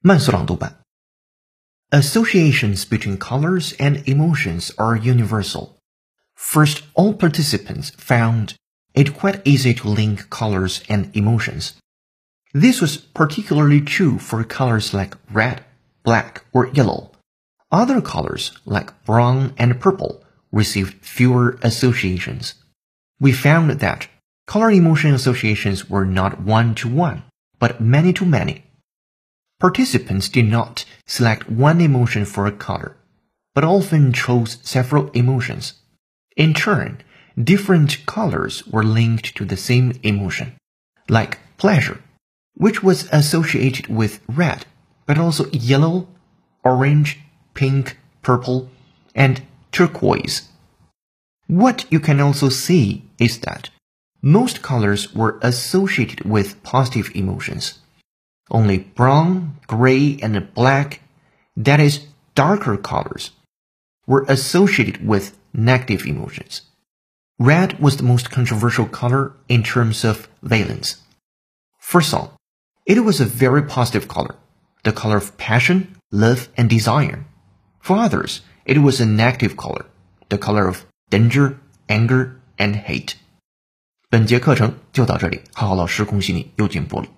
慢速朗读版。Associations between colors and emotions are universal. First, all participants found it quite easy to link colors and emotions. This was particularly true for colors like red, black, or yellow. Other colors like brown and purple received fewer associations. We found that color emotion associations were not one to one, but many to many. Participants did not select one emotion for a color, but often chose several emotions. In turn, different colors were linked to the same emotion, like pleasure, which was associated with red, but also yellow, orange, pink, purple, and turquoise. What you can also see is that most colors were associated with positive emotions only brown, gray, and black, that is, darker colors, were associated with negative emotions. Red was the most controversial color in terms of valence. For some, it was a very positive color, the color of passion, love, and desire. For others, it was a negative color, the color of danger, anger, and hate. 本节课程就到这里，浩浩老师恭喜你又进步了。